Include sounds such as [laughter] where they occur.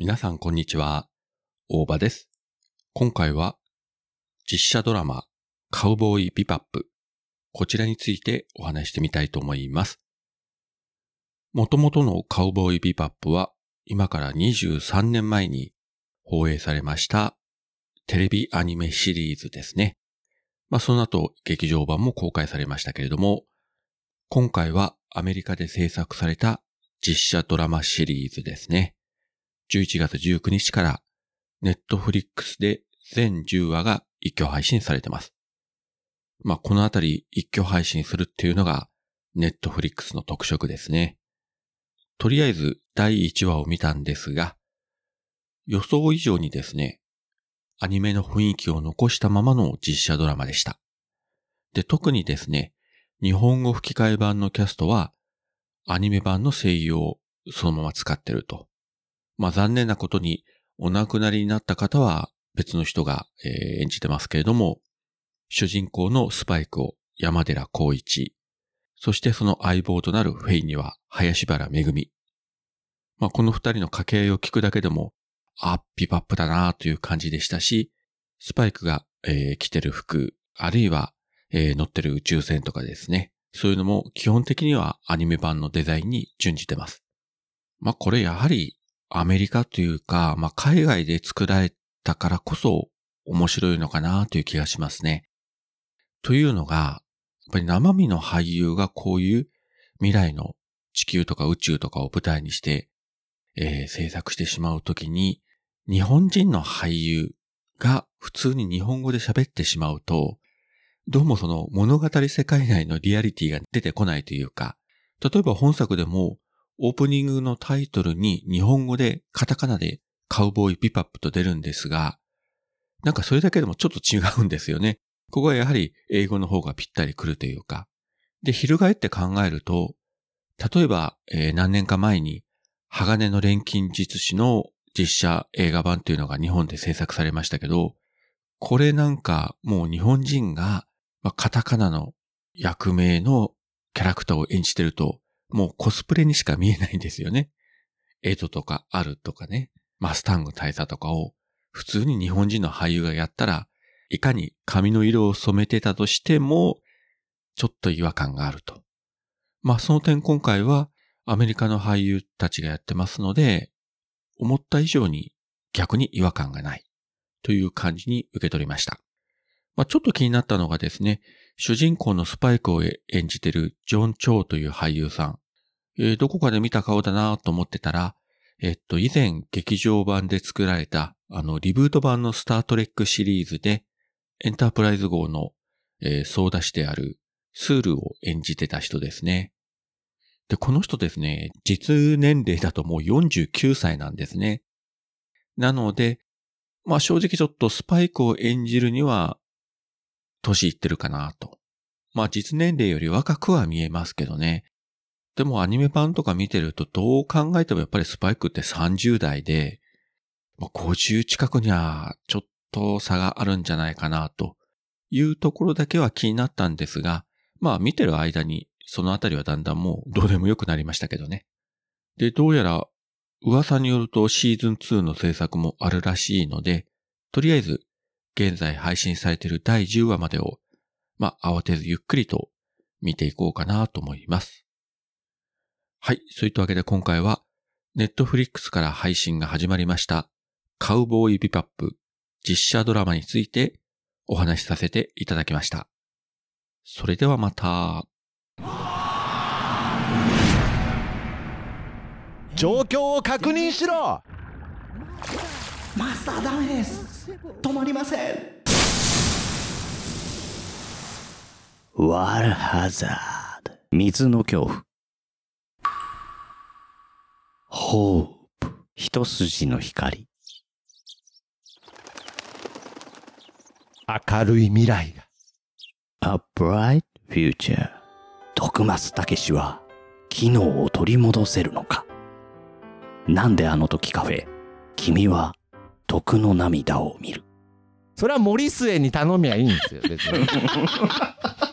皆さんこんにちは。大場です。今回は実写ドラマカウボーイビバップ。こちらについてお話してみたいと思います。元々のカウボーイビバップは今から23年前に放映されましたテレビアニメシリーズですね。まあその後劇場版も公開されましたけれども、今回はアメリカで制作された実写ドラマシリーズですね。11月19日からネットフリックスで全10話が一挙配信されてます。まあ、このあたり一挙配信するっていうのがネットフリックスの特色ですね。とりあえず第1話を見たんですが、予想以上にですね、アニメの雰囲気を残したままの実写ドラマでした。で、特にですね、日本語吹き替え版のキャストはアニメ版の声優をそのまま使ってると。まあ残念なことにお亡くなりになった方は別の人が、演じてますけれども、主人公のスパイクを山寺孝一、そしてその相棒となるフェイには林原めぐみ。まあこの二人の掛け合いを聞くだけでも、あ、ピバップだなという感じでしたし、スパイクが、えー着てる服、あるいは、えー乗ってる宇宙船とかですね。そういうのも基本的にはアニメ版のデザインに準じてます。まあこれやはりアメリカというか、まあ海外で作られたからこそ面白いのかなという気がしますね。というのが、やっぱり生身の俳優がこういう未来の地球とか宇宙とかを舞台にして、えー制作してしまうときに、日本人の俳優が普通に日本語で喋ってしまうと、どうもその物語世界内のリアリティが出てこないというか、例えば本作でもオープニングのタイトルに日本語でカタカナでカウボーイビパップと出るんですが、なんかそれだけでもちょっと違うんですよね。ここはやはり英語の方がぴったり来るというか。で、翻って考えると、例えば、えー何年か前に鋼の錬金術師の実写映画版というのが日本で制作されましたけど、これなんかもう日本人が、まあ、カタカナの役名のキャラクターを演じてると、もうコスプレにしか見えないんですよね。エドとかアルとかね、マスタング大佐とかを普通に日本人の俳優がやったら、いかに髪の色を染めてたとしても、ちょっと違和感があると。まあその点今回はアメリカの俳優たちがやってますので、思った以上に逆に違和感がないという感じに受け取りました。まあちょっと気になったのがですね、主人公のスパイクを演じてるジョン・チョウという俳優さん。えーどこかで見た顔だなと思ってたら、えっと、以前劇場版で作られた、あの、リブート版のスタートレックシリーズで、エンタープライズ号の、えー、総出しであるスールを演じてた人ですね。で、この人ですね、実年齢だともう49歳なんですね。なので、まあ正直ちょっとスパイクを演じるには、年いってるかなと。まあ実年齢より若くは見えますけどね。でもアニメ版とか見てるとどう考えてもやっぱりスパイクって30代で、ま50近くにはちょっと差があるんじゃないかなというところだけは気になったんですが、まあ見てる間にそのあたりはだんだんもうどうでもよくなりましたけどね。で、どうやら噂によるとシーズン2の制作もあるらしいので、とりあえず現在配信されている第10話までを、まあ慌てずゆっくりと見ていこうかなと思います。はい。そういったわけで今回は、ネットフリックスから配信が始まりました、カウボーイビパップ実写ドラマについてお話しさせていただきました。それではまた。状況を確認しろターダメです。止まりません。ワールハザード。水の恐怖。ホープ。一筋の光。明るい未来が。A bright future 徳松武史は機能を取り戻せるのか。なんであの時カフェ君は徳の涙を見る。それは森末に頼みゃいいんですよ別に [laughs]